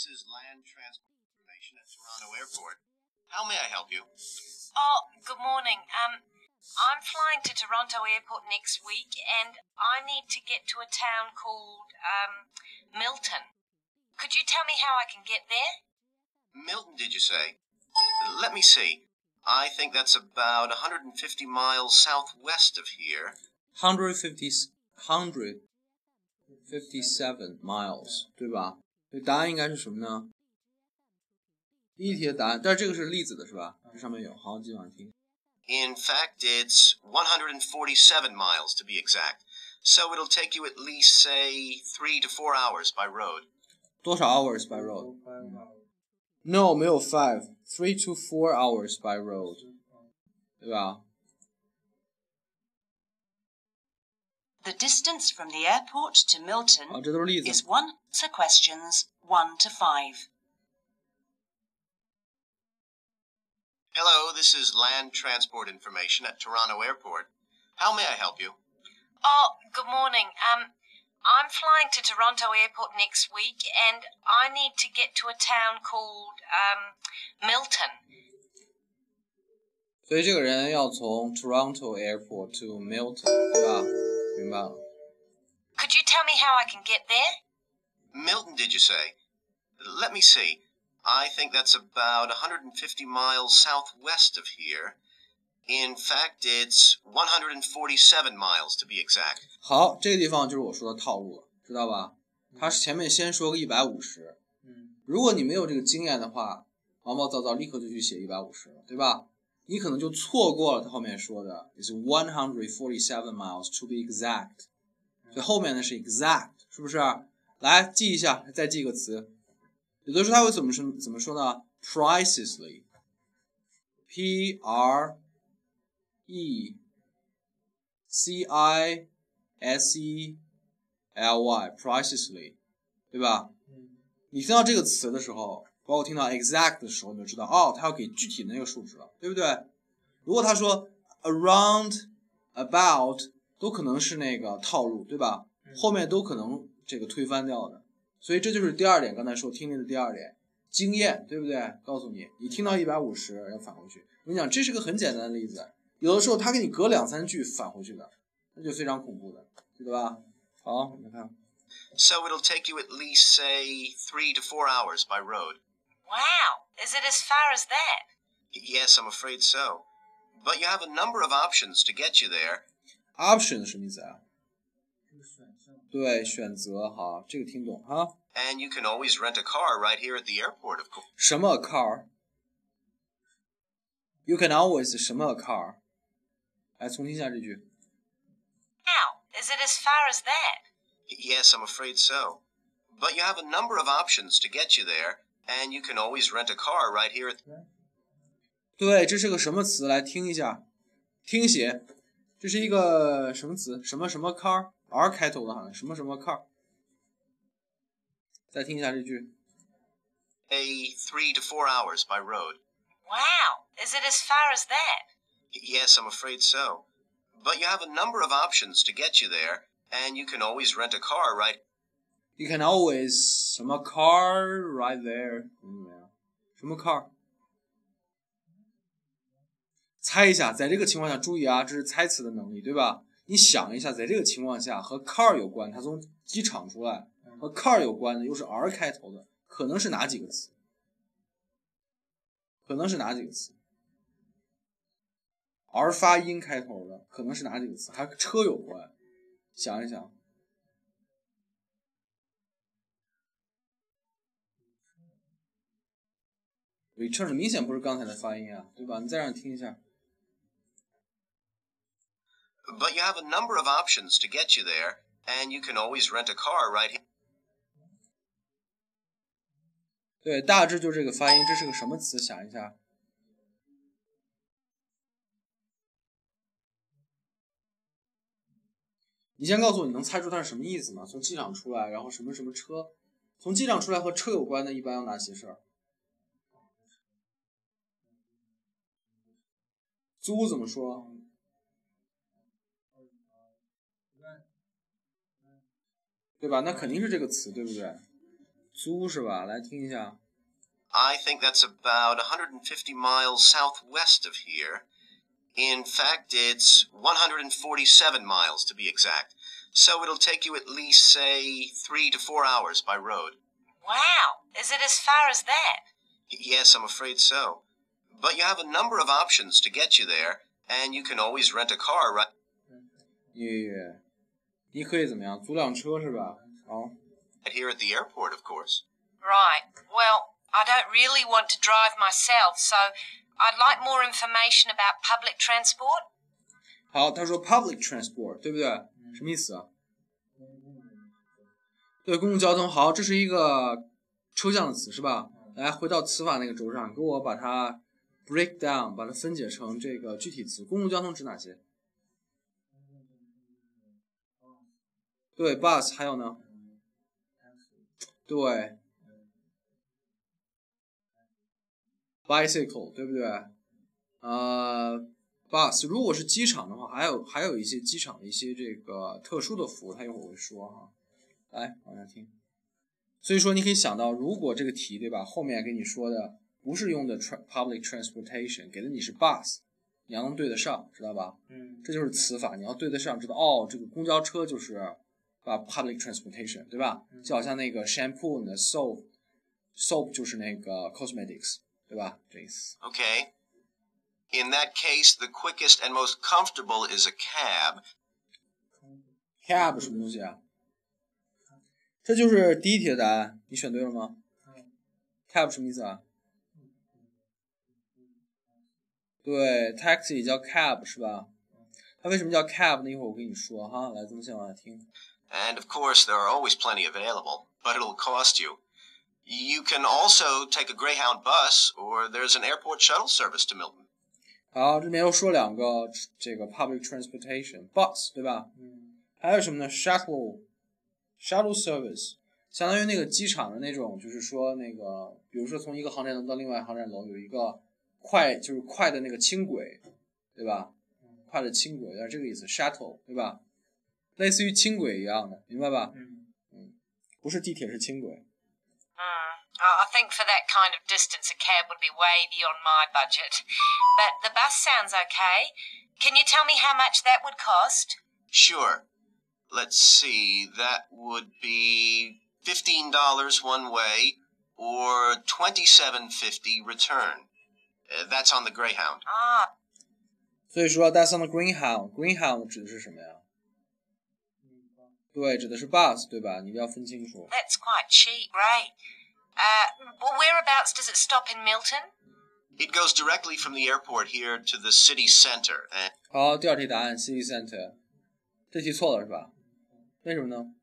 This is land transport information at Toronto Airport. How may I help you? Oh, good morning. Um, I'm flying to Toronto Airport next week, and I need to get to a town called um, Milton. Could you tell me how I can get there? Milton, did you say? Let me see. I think that's about 150 miles southwest of here. 150 157 miles，对吧？所以答案应该是什么呢？第一题的答案，但是这个是例子的是吧？这上面有，好，继续往听。 In fact, it's 147 miles to be exact. So it'll take you at least, say, three to four hours by road. 多少 hours by road？No，没有 five。Three to four hours by road，对吧？ The distance from the airport to Milton 好，这都是例 is 子。 one. Answer questions 1 to 5. Hello, this is land transport information at Toronto Airport. How may I help you? Oh, good morning. Um, I'm flying to Toronto Airport next week, and I need to get to a town called um, Milton. 所以这个人要从 Toronto Airport to Milton，对吧？ 明白了。 Could you tell me how I can get there? Milton, did you say? Let me see. I think that's about 150 miles southwest of here. In fact, it's 147 miles to be exact. 好，这个地方就是我说的套路了，知道吧？他是前面先说个一百五十，如果你没有这个经验的话，毛毛躁躁立刻就去写一百五十了，对吧？ 你可能就错过了他后面说的，is one hundred forty seven miles to be exact，所以后面呢是 exact，是不是？来记一下，再记一个词。有的时候他会怎么说？怎么说呢？precisely，p r e c i s e l y precisely，对吧？你听到这个词的时候， 包括听到 exact 的时候，你就知道哦，它要给具体的那个数值了，对不对？如果他说 around、about，都可能是那个套路，对吧？后面都可能这个推翻掉的。所以这就是第二点，刚才说听力的第二点，经验，对不对？告诉你，你听到一百五十要返回去。我跟你讲，这是个很简单的例子，有的时候他给你隔两三句返回去的，那就非常恐怖的，对吧？好，我们看。So it'll take you at least, say, three to four hours by road. Wow, is it as far as that? Yes, I'm afraid so. But you have a number of options to get you there. option 什么意思啊？对，选择好，这个听懂哈。 And you can always rent a car right here at the airport, of course. 什么 car？You can always 什么 car？来重听一下这句。 Wow, is it as far as that? Yes, I'm afraid so. But you have a number of options to get you there, and you can always rent a car right here at 对，这是个什么词？来听一下，听写，这是一个什么词？什么什么 car？R 开头的，好像什么什么 car。再听一下这句。 a three to four hours by road. Wow, is it as far as that? Yes, I'm afraid so. But you have a number of options to get you there, and you can always rent a car right. You can always 什么 car right there？什么 car？猜一下，在这个情况下，注意啊，这是猜词的能力，对吧？你想一下，在这个情况下和 car 有关，它从机场出来，和 car 有关的又是 R 开头的，可能是哪几个词？可能是哪几个词？R 发音开头的可能是哪几个词？还和车有关，想一想。Return 明显不是刚才的发音啊，对吧？你再让你听一下。But you have a number of options to get you there, and you can always rent a car right here. 对，大致就这个发音，这是个什么词？想一下。你先告诉我，你能猜出它是什么意思吗？从机场出来，然后什么什么车？从机场出来和车有关的，一般有哪些事儿？租怎么说？对吧？那肯定是这个词，对不对？ 租是吧？来听一下。 I think that's about 150 miles southwest of here. In fact, it's 147 miles to be exact. So it'll take you at least, say, three to four hours by road. Wow, is it as far as that? Yes, I'm afraid so. But you have a number of options to get you there, and you can always rent a car right 你你可以怎么样？租辆车是吧？好， here at the airport, of course. Right. Well, I don't really want to drive myself, so I'd like more information about public transport. 好，他说 public transport，对不对？什么意思啊？对，公共交通。好，这是一个抽象的词是吧？来，回到词法那个轴上，给我把它 break down，把它分解成这个具体词。公共交通指哪些？对，bus，还有呢？对，bicycle，对不对？呃，bus，如果是机场的话，还有还有一些机场的一些这个特殊的服务，他一会儿会说哈。来，往下听。所以说，你可以想到，如果这个题对吧，后面给你说的不是用的 tra public transportation，给的你是 bus，你要能对得上，知道吧？嗯这就是词法，你要对得上，知道哦，这个公交车就是啊 public transportation，对吧？就好像那个 shampoo 呢，soap，soap 就是那个 cosmetics，对吧？这意思。 Okay. In that case, the quickest and most comfortable is a cab. cab 什么东西啊？这就是第一题的答案，你选对了吗？cab 什么意思啊？ 对，taxi 也叫 cab 是吧？它为什么叫 cab 呢？一会儿我跟你说哈。来，咱们先往下听。 And of course, there are always plenty available, but it'll cost you. You can also take a Greyhound bus, or there's an airport shuttle service to Milton. 好，这边又说两个这个 public transportation bus 对吧？嗯还有什么呢？shuttle shuttle service，相当于那个机场的那种，就是说那个，比如说从一个航站楼到另外一个航站楼有一个 快，就是快的那个轻轨，对吧？快的轻轨，有点这个意思，shuttle 对吧？类似于轻轨一样的，明白吧？嗯不是地铁，是轻轨。 Hmm. I I think for that kind of distance, a cab would be way beyond my budget. But the bus sounds okay. Can you tell me how much that would cost? Sure. Let's see, that would be $15 one way, or $27.50 return. Uh, that's on the Greyhound. Ah, 所以说，that's on the Greyhound，Greyhound 指的是什么呀？对，指的是 bus，对吧？你一定要分清楚。 that's quite cheap. Great. Uh, well, whereabouts does it stop in Milton? It goes directly from the airport here to the city center. And好，第二题答案 city center，这题错了是吧？为什么呢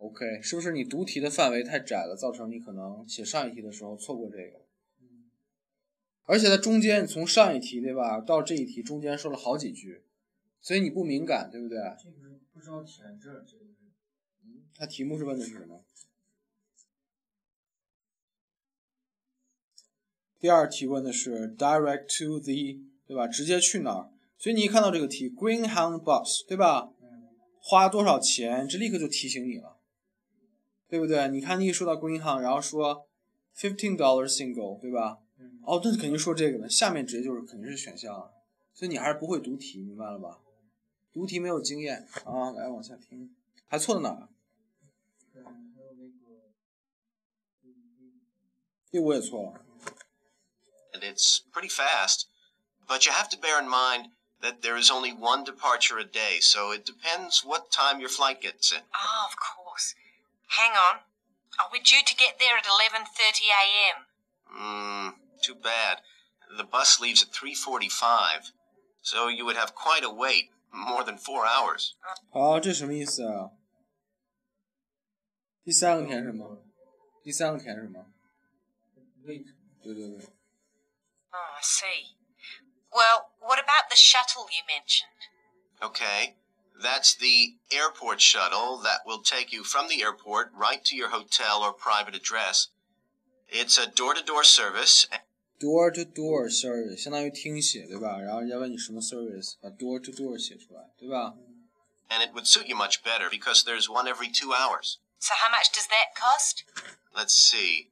？OK，是不是你读题的范围太窄了，造成你可能写上一题的时候错过这个？而且在中间，从上一题对吧到这一题中间说了好几句，所以你不敏感，对不对？这个不知道填这儿，这个嗯它题目是问的是什么？第二题问的是 direct to the，对吧？直接去哪儿？所以你一看到这个题 Greenhound bus，对吧？花多少钱？这立刻就提醒你了，对不对？你看一说到 Greyhound，然后说 fifteen dollar single，对吧？嗯、哦，那肯定说这个了。下面直接就是肯定是选项了，所以你还是不会读题，明白了吧？读题没有经验啊，来往下听，还错到哪儿？嗯，还有那个第五也错了。And it's pretty fast, but you have to bear in mind. that there is only one departure a day, so it depends what time your flight gets in. Ah, of course. Hang on. Oh, we're due to get there at 11:30 a.m. Hmm, too bad. The bus leaves at 3:45, so you would have quite a wait, more than 4 hours. 好，这什么意思啊？第三个填什么？第三个填什么？ wait 对对对， Oh, I see. Well, what about the shuttle you mentioned? Okay. That's the airport shuttle that will take you from the airport right to your hotel or private address. It's a door-to-door service door to door service 相当于听写，对吧？然后人家问你什么 service，把 door to door 写出来，对吧？ And it would suit you much better because there's one every two hours. So how much does that cost? Let's see.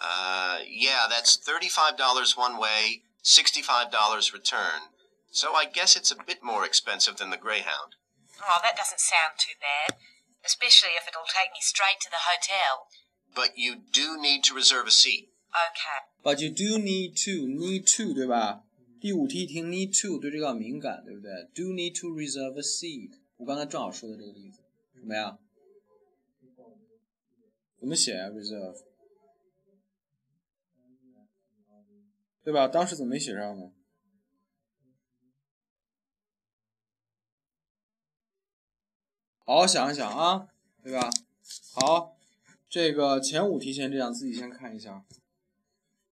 Uh, yeah, that's $35 one way, $65 return. So I guess it's a bit more expensive than the Greyhound. Oh, that doesn't sound too bad. Especially if it'll take me straight to the hotel. But you do need to reserve a seat. Okay. But you do need to need to 对吧？第五题听 need to 对这个敏感，对不对？Do need to reserve a seat。我刚才正好说的这个例子，什么呀？怎么写啊？reserve，对吧？当时怎么没写上呢？ 好好想一想啊，对吧？好，这个前五题先这样，自己先看一下。